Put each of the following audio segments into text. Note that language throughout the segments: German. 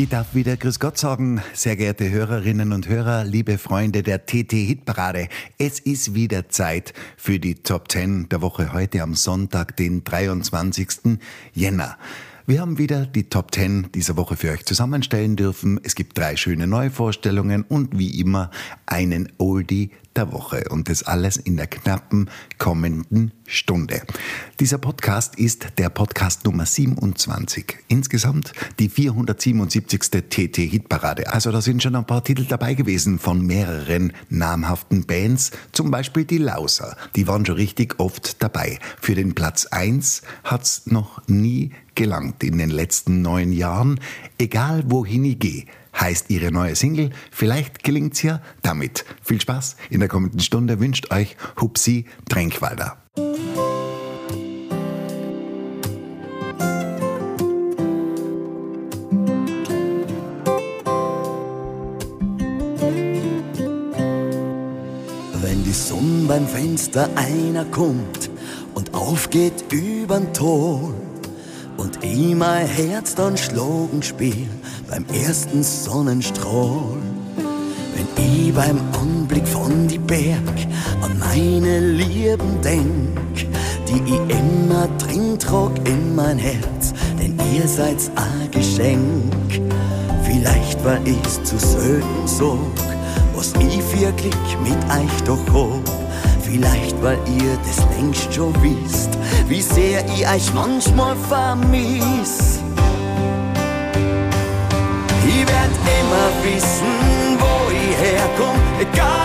Ich darf wieder Grüß Gott sagen, sehr geehrte Hörerinnen und Hörer, liebe Freunde der TT Hitparade. Es ist wieder Zeit für die Top 10 der Woche heute am Sonntag, den 23. Jänner. Wir haben wieder die Top 10 dieser Woche für euch zusammenstellen dürfen. Es gibt drei schöne Neuvorstellungen und wie immer einen Oldie der Woche. Und das alles in der knappen kommenden Stunde. Dieser Podcast ist der Podcast Nummer 27. Insgesamt die 477. TT-Hitparade. Also da sind schon ein paar Titel dabei gewesen von mehreren namhaften Bands. Zum Beispiel die Lauser. Die waren schon richtig oft dabei. Für den Platz 1 hat's noch nie gelangt in den letzten neun Jahren. Egal wohin ich gehe, heißt ihre neue Single. Vielleicht gelingt's ja damit. Viel Spaß in der kommenden Stunde wünscht euch Hupsi Tränkwalder. Wenn die Sonne beim Fenster einer kommt und aufgeht übern Ton und ich mein Herz dann schlagen spiel beim ersten Sonnenstrahl. Wenn ich beim Anblick von die Berg an meine Lieben denk, die ich immer drin trag in mein Herz, denn ihr seid's ein Geschenk. Vielleicht war ich's zu selten so, was ich wirklich mit euch doch hab. Vielleicht, weil ihr das längst schon wisst, wie sehr ich euch manchmal vermiss. Ich werd immer wissen, wo ich herkomm, egal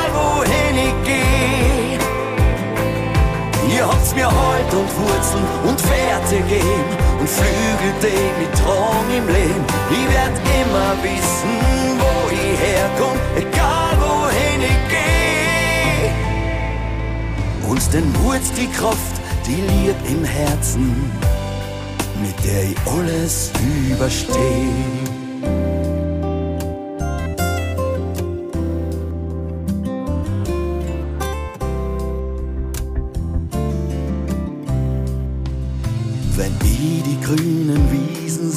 Mir Halt und Wurzeln und Werte gegeben und Flügel, die mit Traum im Leben. Ich werd immer wissen, wo ich herkomm, egal wohin ich geh. Uns den Mut, die Kraft, die Lieb im Herzen, mit der ich alles übersteh.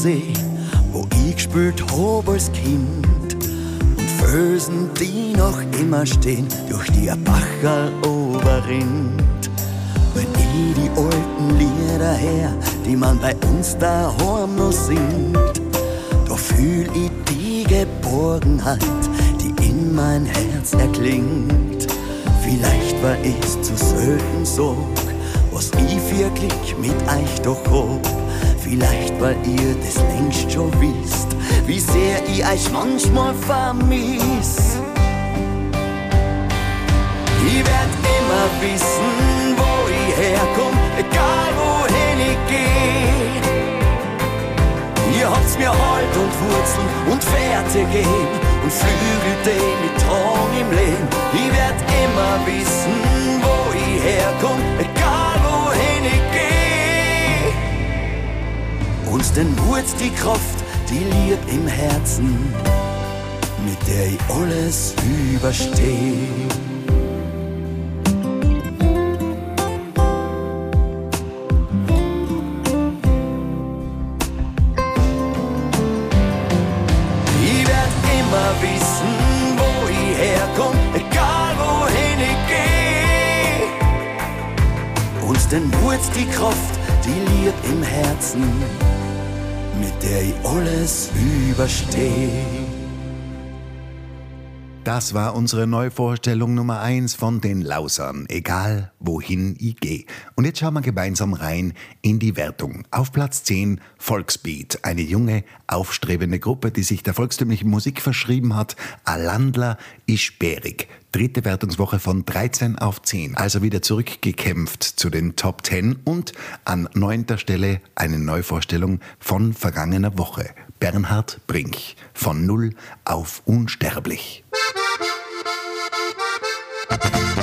Seh, wo ich gespielt hab als Kind und Felsen, die noch immer stehen, durch die ein Bacherl oberrinnt. Wenn ich die alten Lieder her, die man bei uns daheim noch singt, da fühl ich die Geborgenheit, die in mein Herz erklingt. Vielleicht war ich's zu selten so, was ich wirklich mit euch doch hab. Vielleicht, weil ihr das längst schon wisst, wie sehr ich euch manchmal vermiss. Ich werd immer wissen, wo ich herkomm, egal wohin ich geh. Ihr habt's mir Halt und Wurzeln und Werte gegeben und Flügel, die mit Traum im Leben. Ich werd immer wissen, wo ich herkomm, egal wohin Uns den Mut, die Kraft, die Lieb im Herzen, mit der ich alles übersteh. Mit der ich alles übersteh. Das war unsere Neuvorstellung Nummer eins von den Lausern, egal wohin ich gehe. Und jetzt schauen wir gemeinsam rein in die Wertung. Auf Platz 10 Volksbeat, eine junge, aufstrebende Gruppe, die sich der volkstümlichen Musik verschrieben hat. Alandler Ischberig. Dritte Wertungswoche von 13 auf 10, also wieder zurückgekämpft zu den Top 10 und an neunter Stelle eine Neuvorstellung von vergangener Woche. Bernhard Brink von Null auf Unsterblich. und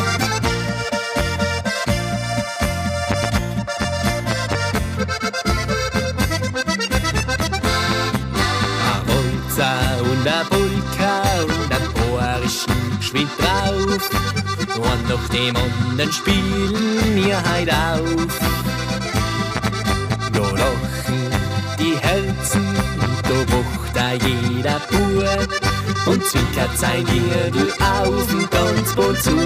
drauf. Und nach dem anderen spielen wir heut auf. Da lachen die Herzen da wacht da jeder Bub und zwinkert sein Wirbel auf ganz wohl zu.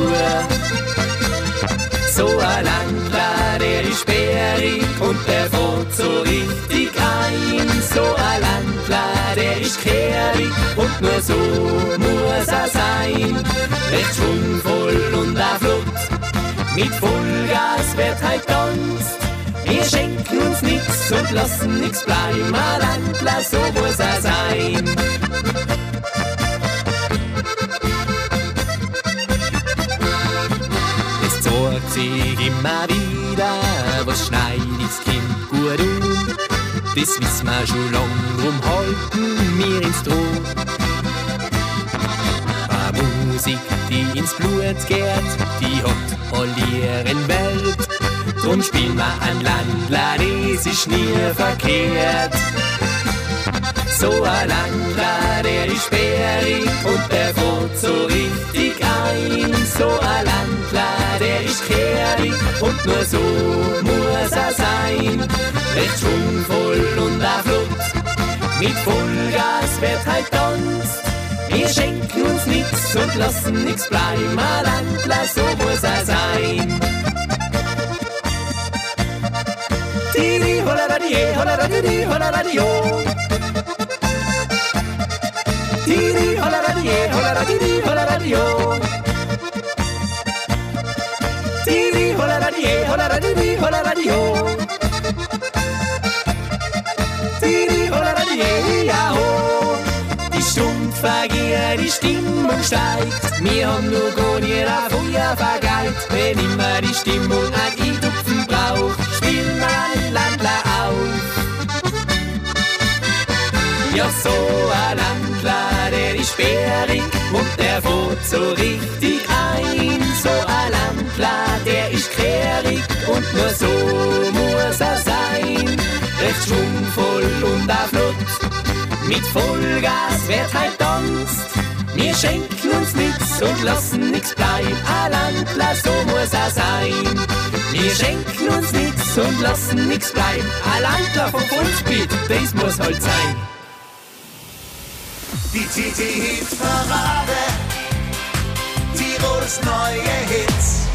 So ein Landler, der ist sperrig und der fährt so richtig ein. So ein Landler, der ist kehrig und nur so muss er sein. Recht schwungvoll und er flott, mit Vollgas wird halt tanzt. Wir schenken uns nix und lassen nix bleiben. Ein Landler, so immer wieder, was schneidig's Kind gut um. Das wissen wir schon lang, drum halten wir ins Drum. Eine Musik, die ins Blut geht, die hat all ihren Welt. Drum spielen wir ein Landler, das ist nie verkehrt. So ein Landler, der ist sperrig und der fährt so richtig ein. So ein Landler, der ist kehrig und nur so muss er sein. Recht schwungvoll und er flott, mit Vollgas wird halt tanzt. Wir schenken uns nix und lassen nix bleiben. Ein Landler, so muss er sein. Didi, hola radio, hola radio, hola radio. Didi, hola radio, hola radio, hola radio. Didi, hola radio, hola radio, hola radio. Didi, hola radio, ja ho. Die vergeht, die Stimmung steigt. Wir haben nur gar nicht ein Feuer vergeigt. Wenn immer die Stimmung ein Eintupfen braucht, wir ein Landler auf. Ja, so ein Landler, sperrig und der fährt so richtig ein. So ein Landler, der ist kehrig und nur so muss er sein. Recht schwungvoll und auch flott, mit Vollgas wird halt tanzt. Wir schenken uns nix und lassen nix bleiben. Ein Landler, so muss er sein. Wir schenken uns nix und lassen nix bleiben. Ein Landler vom Volksbeat, das muss halt sein. Die TT-Hit-Parade. Tirols neue Hits.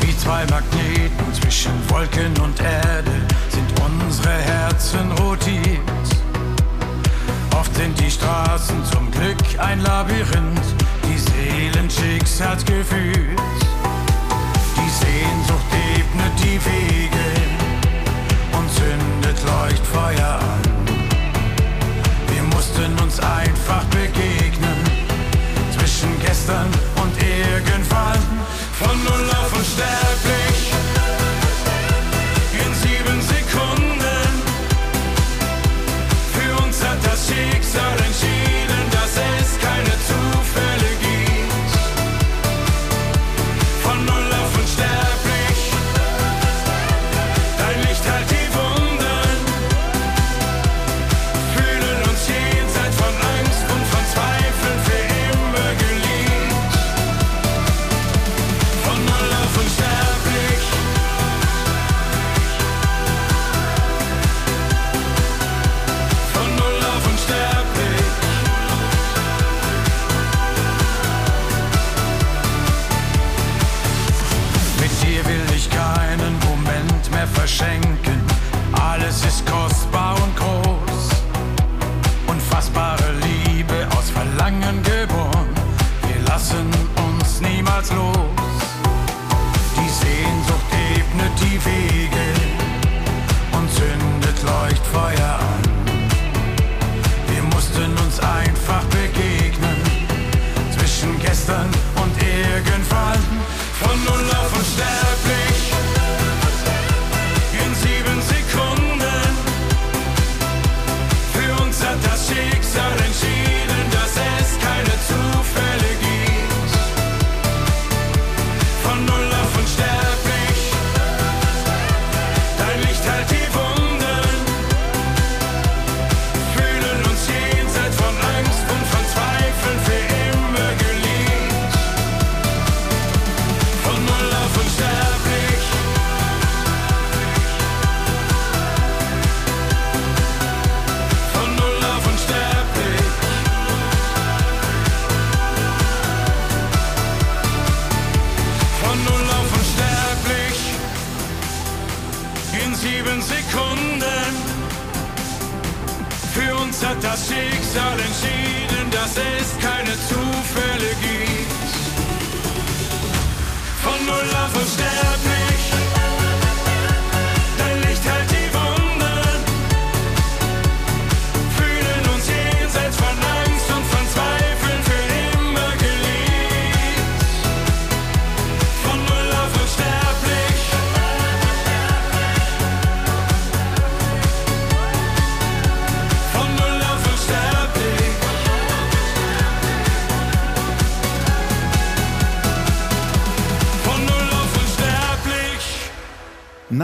Wie zwei Magneten zwischen Wolken und Erde sind unsere Herzen rotiert. Oft sind die Straßen zum Glück ein Labyrinth, die Seelen Schicksalsgefühlt. Die Sehnsucht ebnet die Wege und zündet Leuchtfeuer an. Wir mussten uns einfach begegnen zwischen gestern und irgendwann. Von null auf unsterblich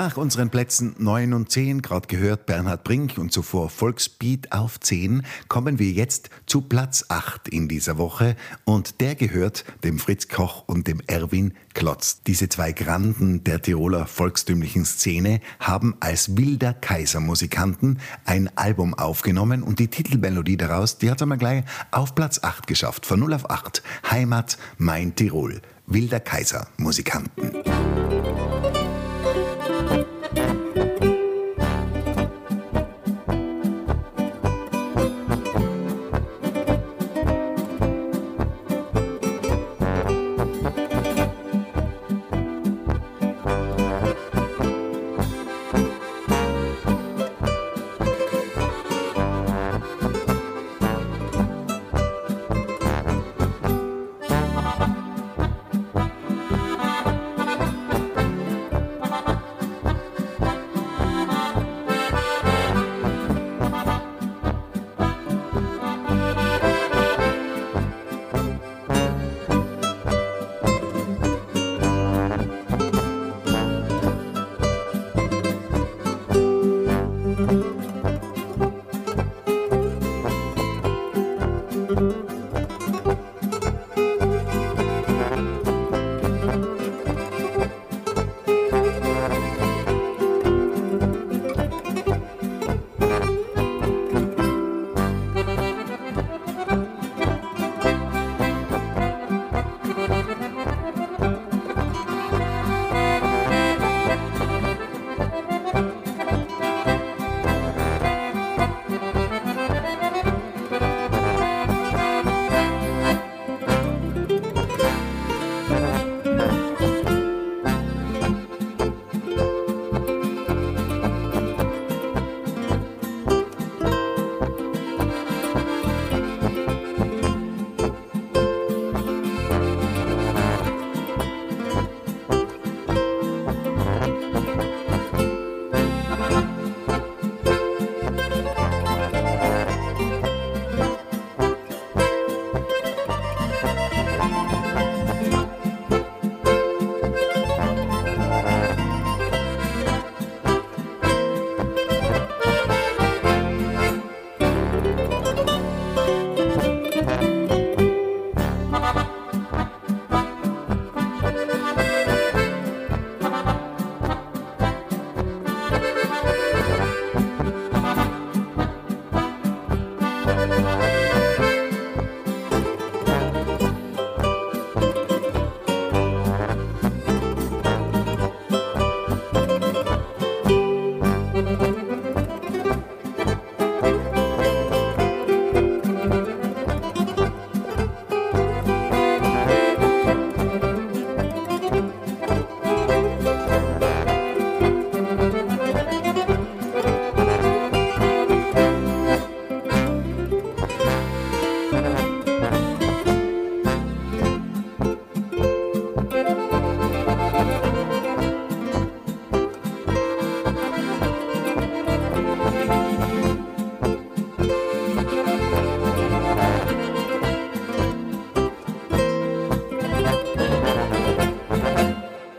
Nach unseren Plätzen 9 und 10, gerade gehört Bernhard Brink und zuvor Volksbeat auf 10, kommen wir jetzt zu Platz 8 in dieser Woche und der gehört dem Fritz Koch und dem Erwin Klotz. Diese zwei Granden der Tiroler volkstümlichen Szene haben als wilder Kaiser Musikanten ein Album aufgenommen und die Titelmelodie daraus, die hat einmal gleich auf Platz 8 geschafft, von 0 auf 8. Heimat, mein Tirol. Wilder Kaiser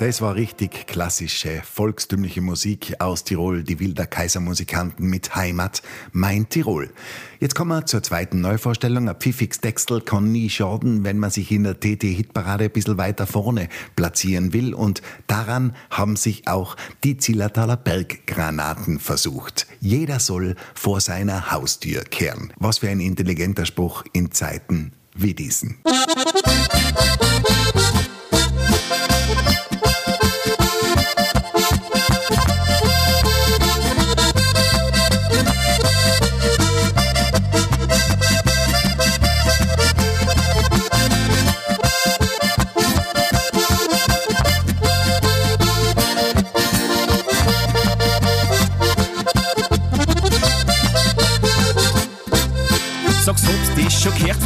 Das war richtig klassische, volkstümliche Musik aus Tirol, die Wilder Kaisermusikanten mit Heimat, mein Tirol. Jetzt kommen wir zur zweiten Neuvorstellung. Ein Pfiffix Dextel kann nie schaden, wenn man sich in der TT-Hitparade ein bisschen weiter vorne platzieren will. Und daran haben sich auch die Zillertaler Berggranaten versucht. Jeder soll vor seiner Haustür kehren. Was für ein intelligenter Spruch in Zeiten wie diesen. das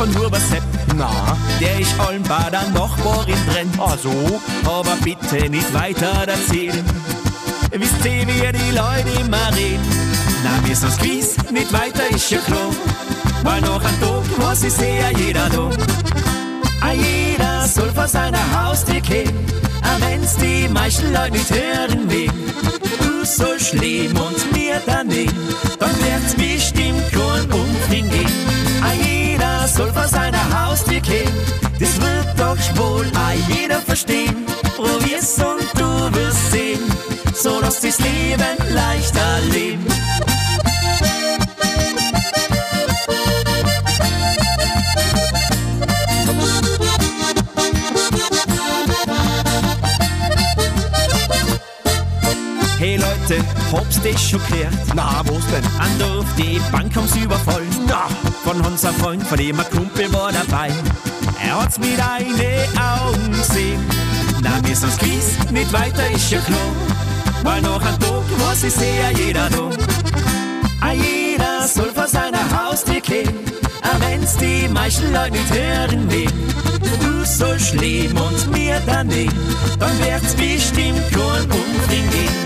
von Huber Sepp? Na, Der ist Almbader Nachbarin brennt. ah so? Aber bitte nicht weiter erzählen. Wisst ihr, wie die Leute immer reden? Na, wir sind's gewiss, nicht weiter ist ja klar. Weil noch ein Tag muss ich ja jeder da. Ah, jeder soll vor seiner Haustür gehen, auch wenn's die meisten Leute nicht hören will. Du sollst leben und mir daneben, dann wird's bestimmt kein Umfring gehen. Soll vor seiner Haustür gehen, das wird doch wohl ah, jeder verstehen. Probier's und du wirst sehen, so dass das Leben leichter leben. Hab's das schon gehört? Na, wo's denn? An auf die Bank haben's überfallen. Na, Von unserem Freund, von dem ein Kumpel war dabei. Er hat's mit eine Augen gesehen. Na, wir sind's gewiss, nicht weiter ist ja klar. Weil noch ein Tag muss ich ja jeder da. Ah, jeder soll vor seiner Haustür gehen, auch wenn's die meisten Leute nicht hören will. Du sollst leben und mir daneben, dann wird's bestimmt kein Umfring gehen.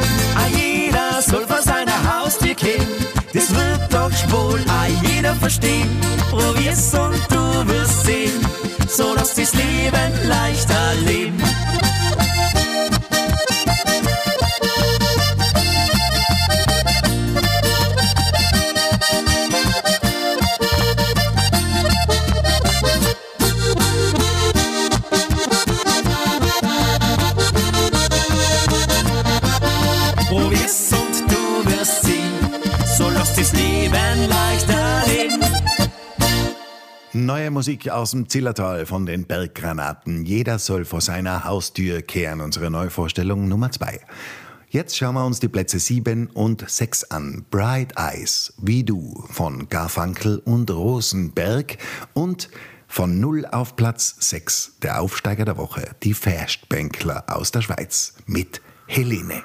Jeder soll vor seiner Haustür gehen, das wird doch wohl ah, jeder verstehen. Probier's und du wirst sehen, so dass das Leben leichter leben. Musik aus dem Zillertal von den Berggranaten. Jeder soll vor seiner Haustür kehren. Unsere Neuvorstellung Nummer zwei. Jetzt schauen wir uns die Plätze 7 und 6 an. Bright Eyes, wie du von Garfunkel und Rosenberg und von 0 auf Platz 6, der Aufsteiger der Woche, die Fastbänkler aus der Schweiz mit Helene.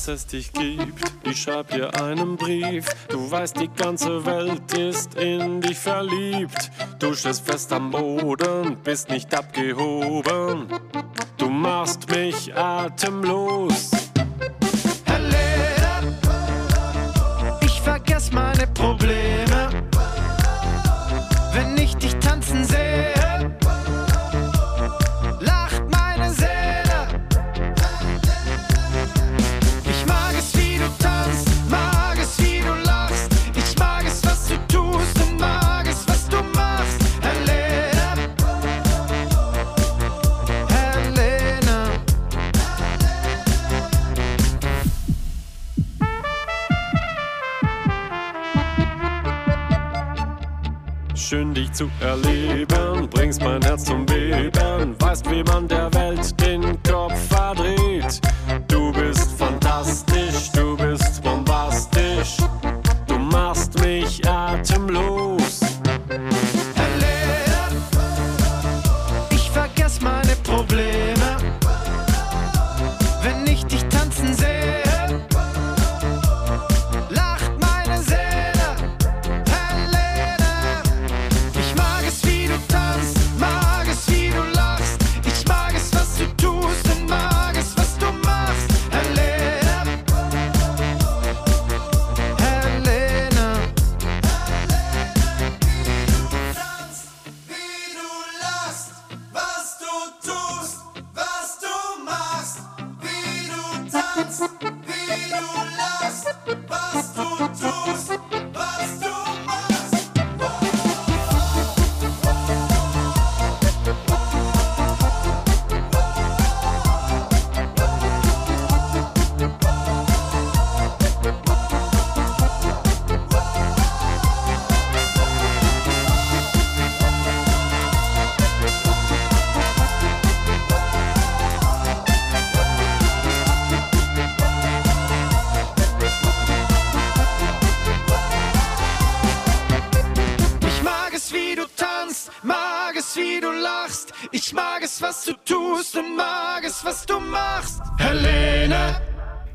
dass es dich gibt. Ich schreib dir einen Brief. Du weißt, die ganze Welt ist in dich verliebt. Du stehst fest am Boden, bist nicht abgehoben. Du machst mich atemlos.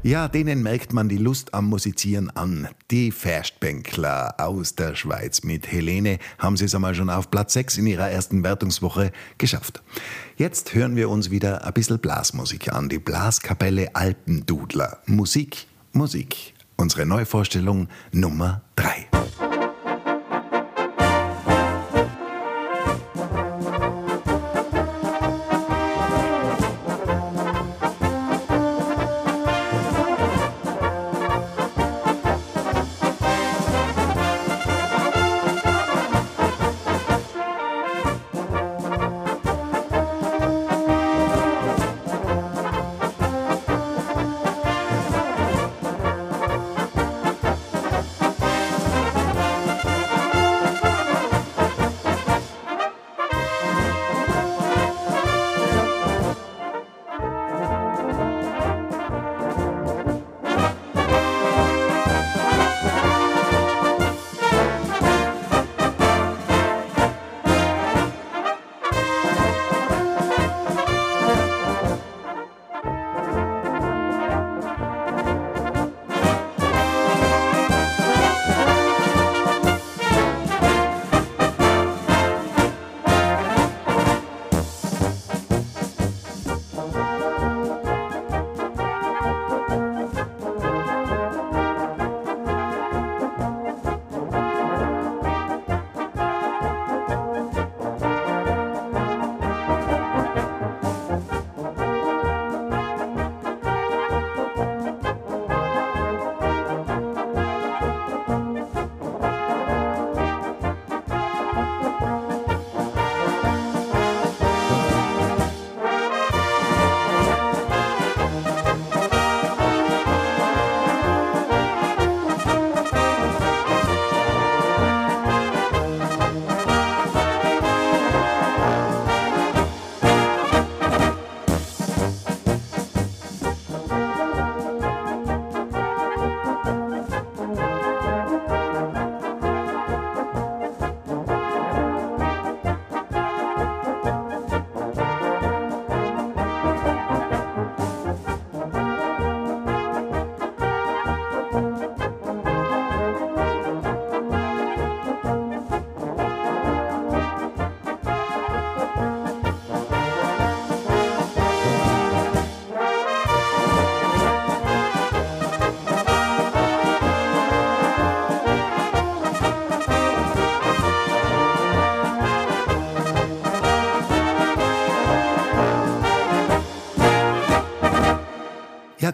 Ja, denen merkt man die Lust am Musizieren an. Die Festbänkler aus der Schweiz mit Helene haben sie es einmal schon auf Platz 6 in ihrer ersten Wertungswoche geschafft. Jetzt hören wir uns wieder ein bisschen Blasmusik an. Die Blaskapelle Alpendudler. Musik, Musik. Unsere Neuvorstellung Nummer 3.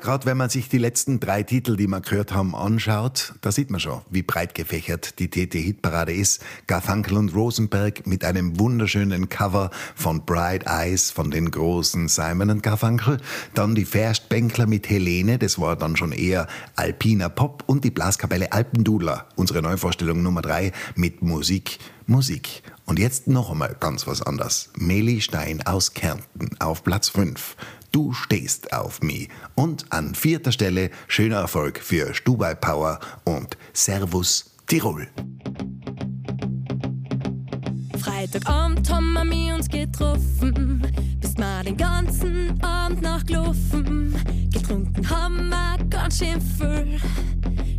gerade wenn man sich die letzten drei Titel, die wir gehört haben, anschaut, da sieht man schon, wie breit gefächert die TT-Hitparade ist. Garfunkel und Rosenberg mit einem wunderschönen Cover von Bright Eyes von den großen Simon und Garfunkel. Dann die Verstbänkler mit Helene, das war dann schon eher alpiner Pop. Und die Blaskapelle Alpendudler, unsere Neuvorstellung Nummer drei mit Musik, Musik. Und jetzt noch einmal ganz was anderes. Meli Stein aus Kärnten auf Platz 5. Du stehst auf mich. Und an vierter Stelle schöner Erfolg für Stubai Power und Servus Tirol. Freitagabend haben wir uns getroffen, bis wir den ganzen Abend nachgelaufen. Getrunken haben wir ganz schön viel.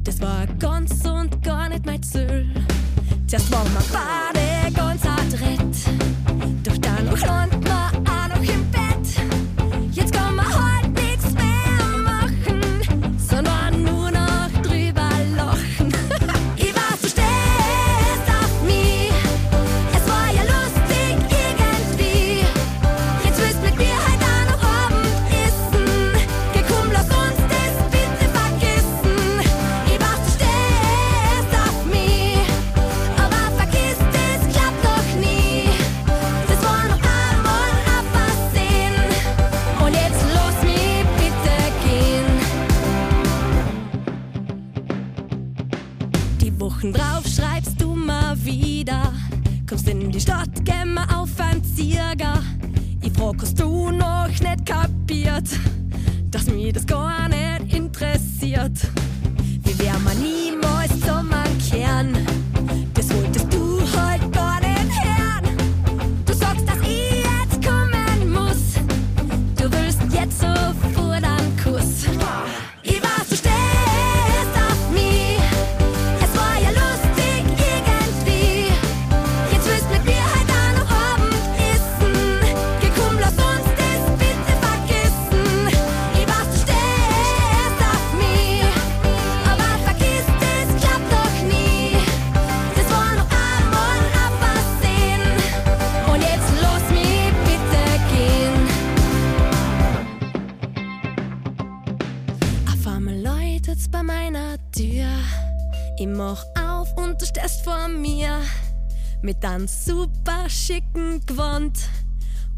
Das war ganz und gar nicht mein Ziel. Zuerst waren wir beide ganz adrett, doch dann landen wir auch noch im Bett. Wochen drauf schreibst du mal wieder. Kommst in die Stadt, wir auf ein Zierger. Ich frag, hast du noch nicht kapiert, dass mich das gar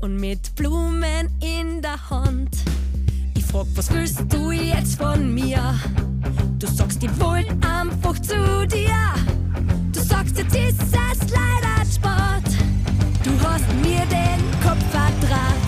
und mit Blumen in der Hand. Ich frag, was willst du jetzt von mir? Du sagst, ich wollt einfach zu dir. Du sagst, jetzt ist es leider Sport. Du hast mir den Kopf verdraht.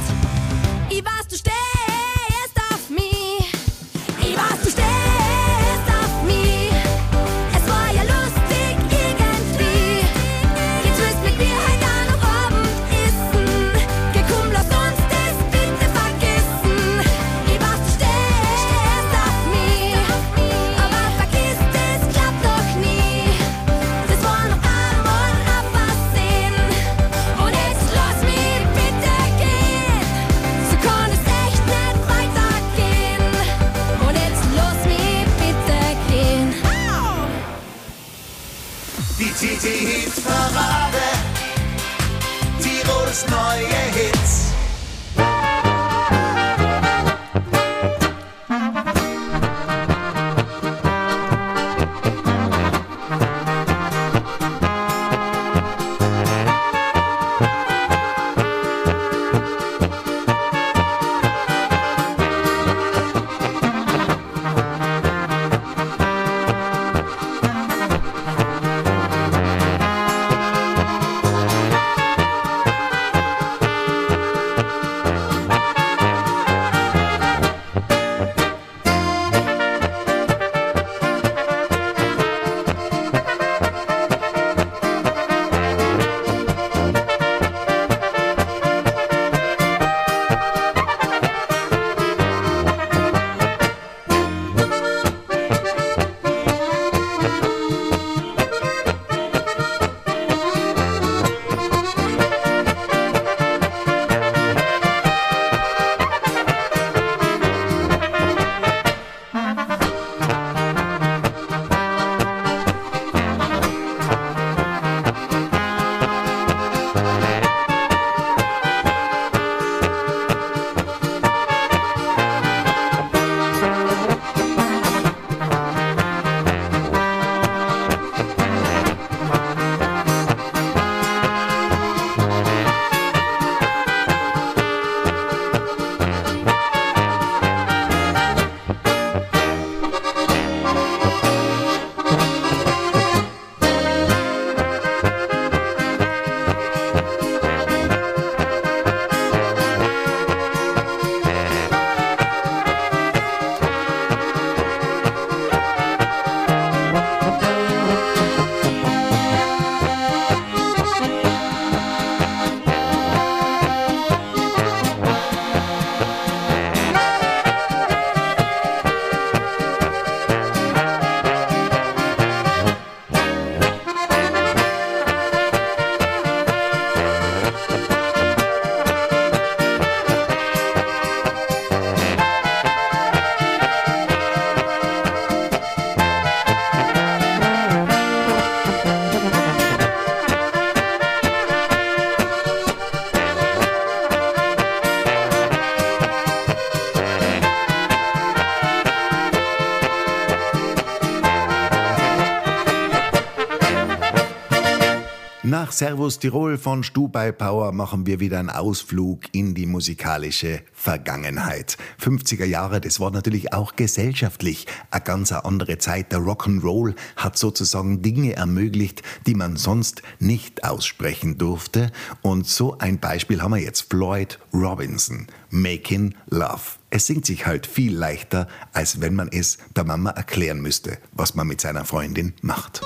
Nach Servus Tirol von Stubai Power machen wir wieder einen Ausflug in die musikalische Vergangenheit. 50er Jahre, das war natürlich auch gesellschaftlich eine ganz andere Zeit. Der Rock'n'Roll hat sozusagen Dinge ermöglicht, die man sonst nicht aussprechen durfte. Und so ein Beispiel haben wir jetzt. Floyd Robinson, Making Love. Es singt sich halt viel leichter, als wenn man es der Mama erklären müsste, was man mit seiner Freundin macht.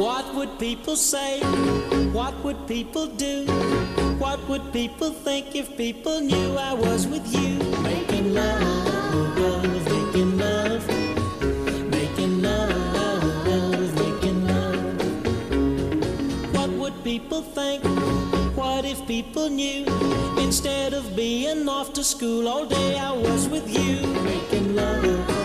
What would people say? What would people do? What would people think if people knew I was with you? Making love, making love, making love, making love. What would people think? What if people knew? Instead of being off to school all day, I was with you. Making love,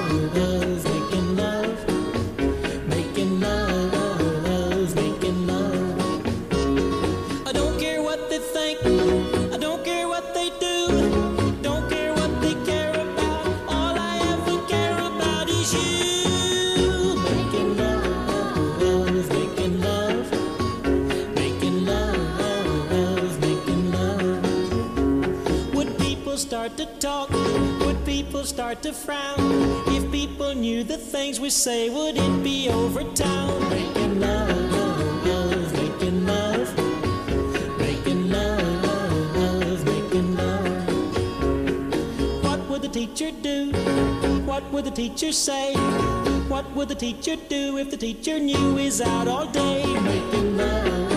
start to talk? Would people start to frown? If people knew the things we say, would it be over town? Making love, making love. Making love, making love. What would the teacher do? What would the teacher say? What would the teacher do if the teacher knew he's out all day? Making love,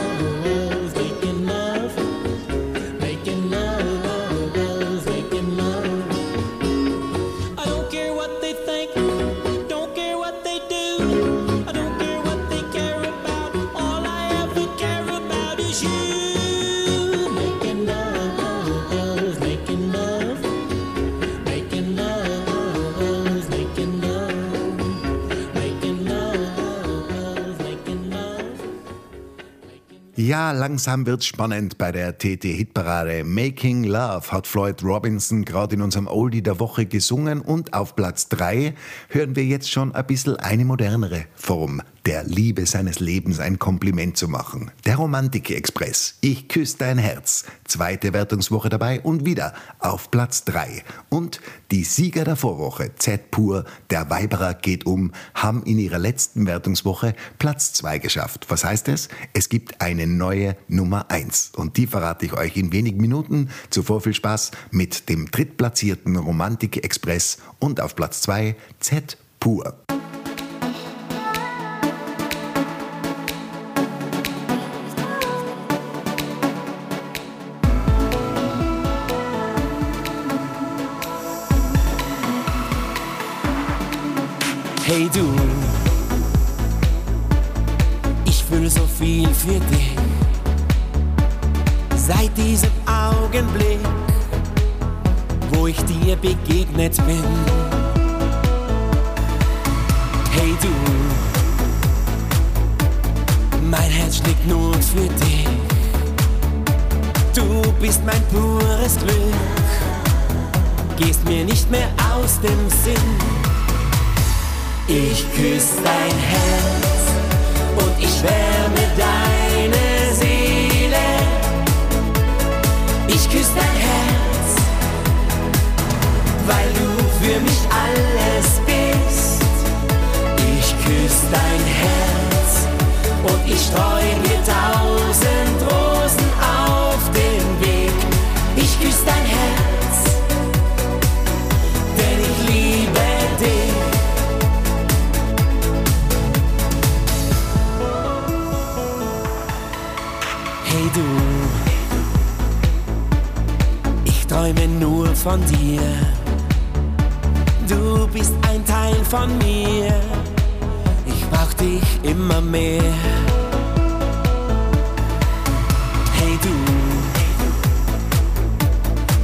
Ja, langsam wird's spannend bei der TT-Hitparade. Making Love hat Floyd Robinson gerade in unserem Oldie der Woche gesungen und auf Platz 3 hören wir jetzt schon ein bisschen eine modernere Form der Liebe seines Lebens ein Kompliment zu machen. Der Romantik-Express. Ich küsse dein Herz. Zweite Wertungswoche dabei und wieder auf Platz 3. Und die Sieger der Vorwoche, Z Pur, der Weiberer geht um, haben in ihrer letzten Wertungswoche Platz 2 geschafft. Was heißt es? Es gibt eine neue Nummer 1. Und die verrate ich euch in wenigen Minuten. Zuvor viel Spaß mit dem drittplatzierten Romantik-Express und auf Platz 2 Z Pur. Träume nur von dir. Du bist ein Teil von mir. Ich brauch dich immer mehr. Hey du,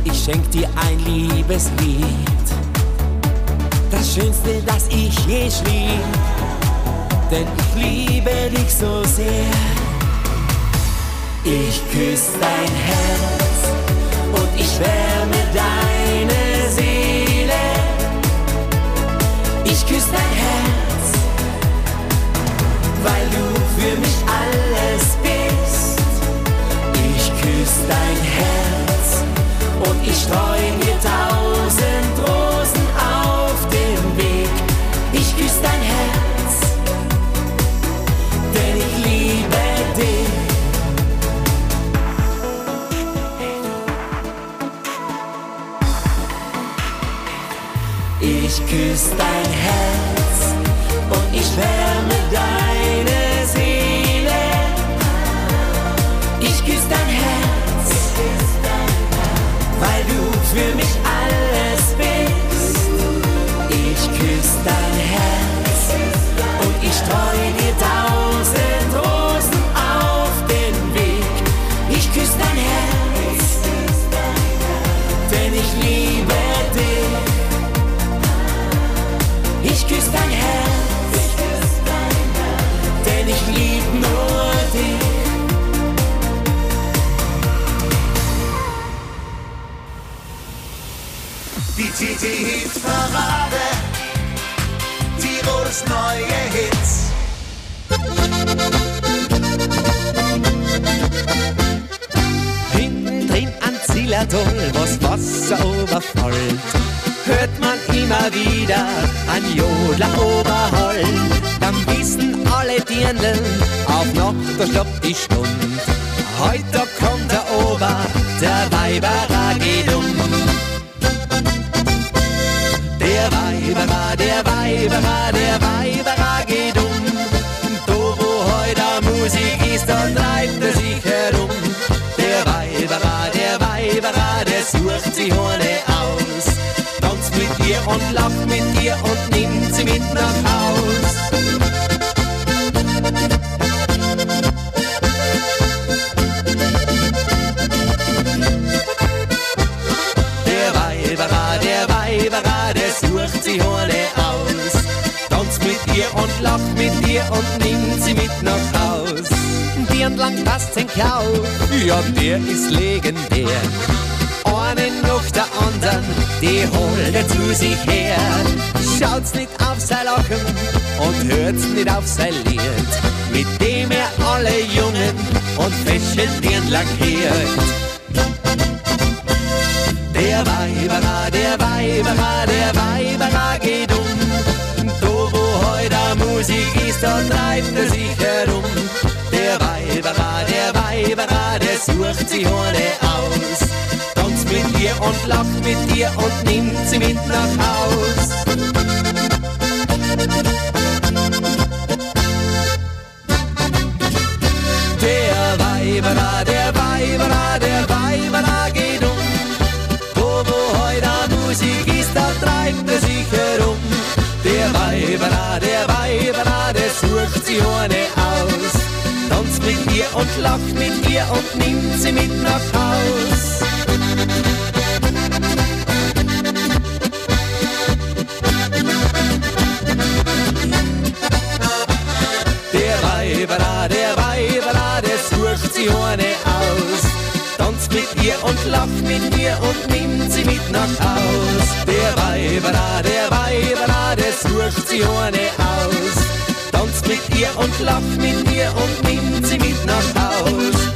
ich schenk dir ein Liebeslied. Das Schönste, das ich je schrieb. Denn ich liebe dich so sehr. Ich küsse dein Herz wärme deine Seele. Ich küsse dein Herz, weil du für mich alles bist. Ich küsse dein Herz und ich streue mir tausend Rosen auf dem Weg. Ich küsse dein Ich küsse dein Herz Die TT-Hit-Parade, Tirols neue Hits. Hinten drin an Zillertal, was Wasser überfällt, hört man immer wieder ein Jodler Oberhall. Dann wissen alle Dirndl, auf Nacht, da stoppt die Stund. Heute kommt der Ober, der Weiberer geht um. Der Weiberer, der Weiberer, der Weiberer geht um. Da wo heute Musik ist, da treibt er sich herum. Der Weiberer, der Weiberer, der sucht sich ohne mit nach Haus. Die entlang passt sein Klau, ja, der ist legendär. Eine nach der anderen, die holt er zu sich her. Schaut's nicht auf sein Lachen und hört's nicht auf sein Lied, mit dem er alle Jungen und Fäschchen entlang hört. Der Weiberer, der Weiberer, der Weiberer geht um. Musik ist, da treibt er sich herum. Der Weiberer, der Weiberer, der sucht sich ohne aus. Tanzt mit dir und lacht mit dir und nimmt sie mit nach Haus. Der Weiberer, der Weiberer, der Weiberer geht um. Wo, wo heute Musik ist, da treibt er sich und lacht mit ihr und nimmt sie mit nach Haus. Der Weiberer, der Weiberer, der sucht sie ohne aus. Tanzt mit ihr und lacht mit ihr und nimmt sie mit nach Haus. Der Weiberer, der Weiberer, der sucht sie ohne aus. Ihr und lacht mit ihr und nimmt sie mit nach Haus.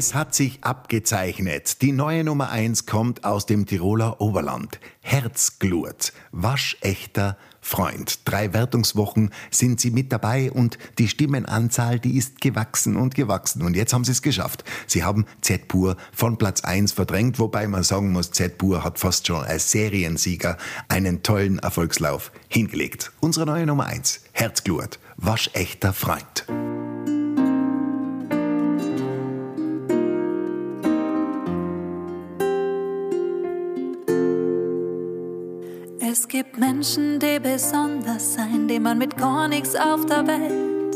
Es hat sich abgezeichnet. Die neue Nummer 1 kommt aus dem Tiroler Oberland. Herzglut, waschechter Freund. Drei Wertungswochen sind sie mit dabei und die Stimmenanzahl, die ist gewachsen und gewachsen. Und jetzt haben sie es geschafft. Sie haben Z-Pur von Platz 1 verdrängt, wobei man sagen muss, Z-Pur hat fast schon als Seriensieger einen tollen Erfolgslauf hingelegt. Unsere neue Nummer 1, Herzglut, waschechter Freund. Es gibt Menschen, die besonders sein, die man mit gar nichts auf der Welt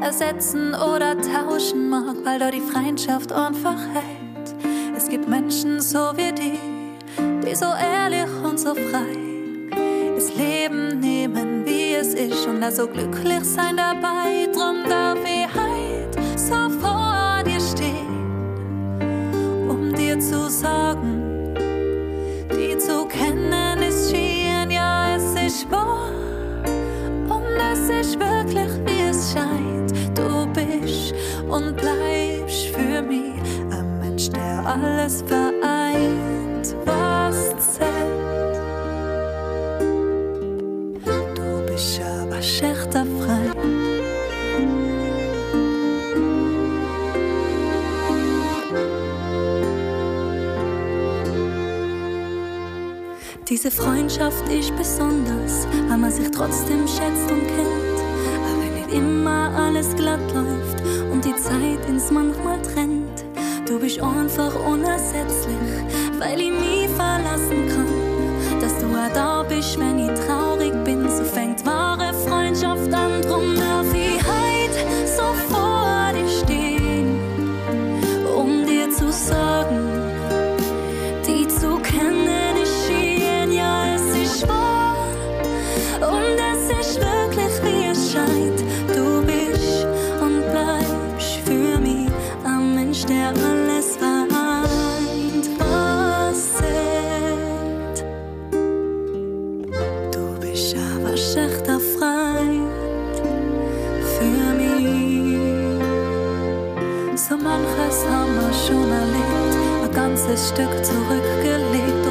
ersetzen oder tauschen mag, weil da die Freundschaft einfach hält. Es gibt Menschen so wie die, die so ehrlich und so frei das Leben nehmen, wie es ist und da so glücklich sein dabei. Drum darf ich heut so vor dir stehen, um dir zu sagen, die zu kennen schwor, und es ist wirklich wie es scheint. Du bist und bleibst für mich ein Mensch, der alles vereint, was zählt. Du bist aber schlechter Diese Freundschaft ist besonders, weil man sich trotzdem schätzt und kennt. Aber wenn nicht immer alles glatt läuft und die Zeit ins manchmal trennt. Du bist einfach unersetzlich, weil ich mich verlassen kann. Dass du auch da bist, wenn ich traurig bin, so fängt wahre Freundschaft an. Drum Stück zurückgelegt,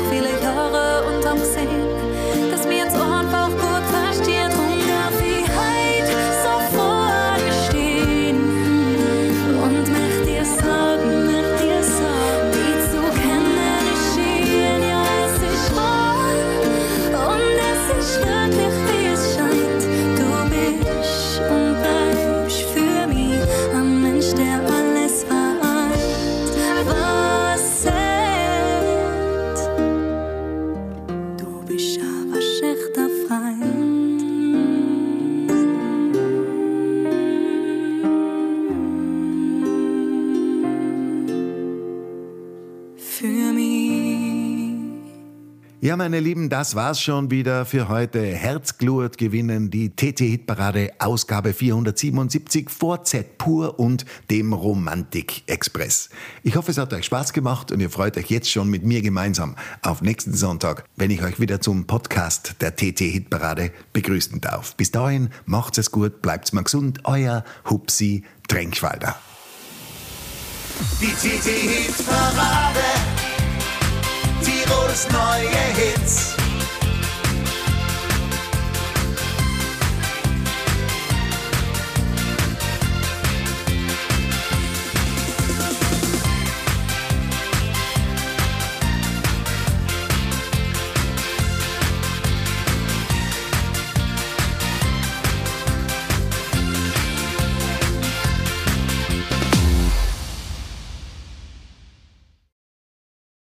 Ja, meine Lieben, das war's schon wieder für heute. Herzglut gewinnen die TT-Hitparade Ausgabe 477 vor Z pur und dem Romantik-Express. Ich hoffe, es hat euch Spaß gemacht und ihr freut euch jetzt schon mit mir gemeinsam auf nächsten Sonntag, wenn ich euch wieder zum Podcast der TT-Hitparade begrüßen darf. Bis dahin, macht's es gut, bleibt's mal gesund. Euer Hupsi Tränkwalder. Die TT-Hit-Parade. Tirols neue Hits.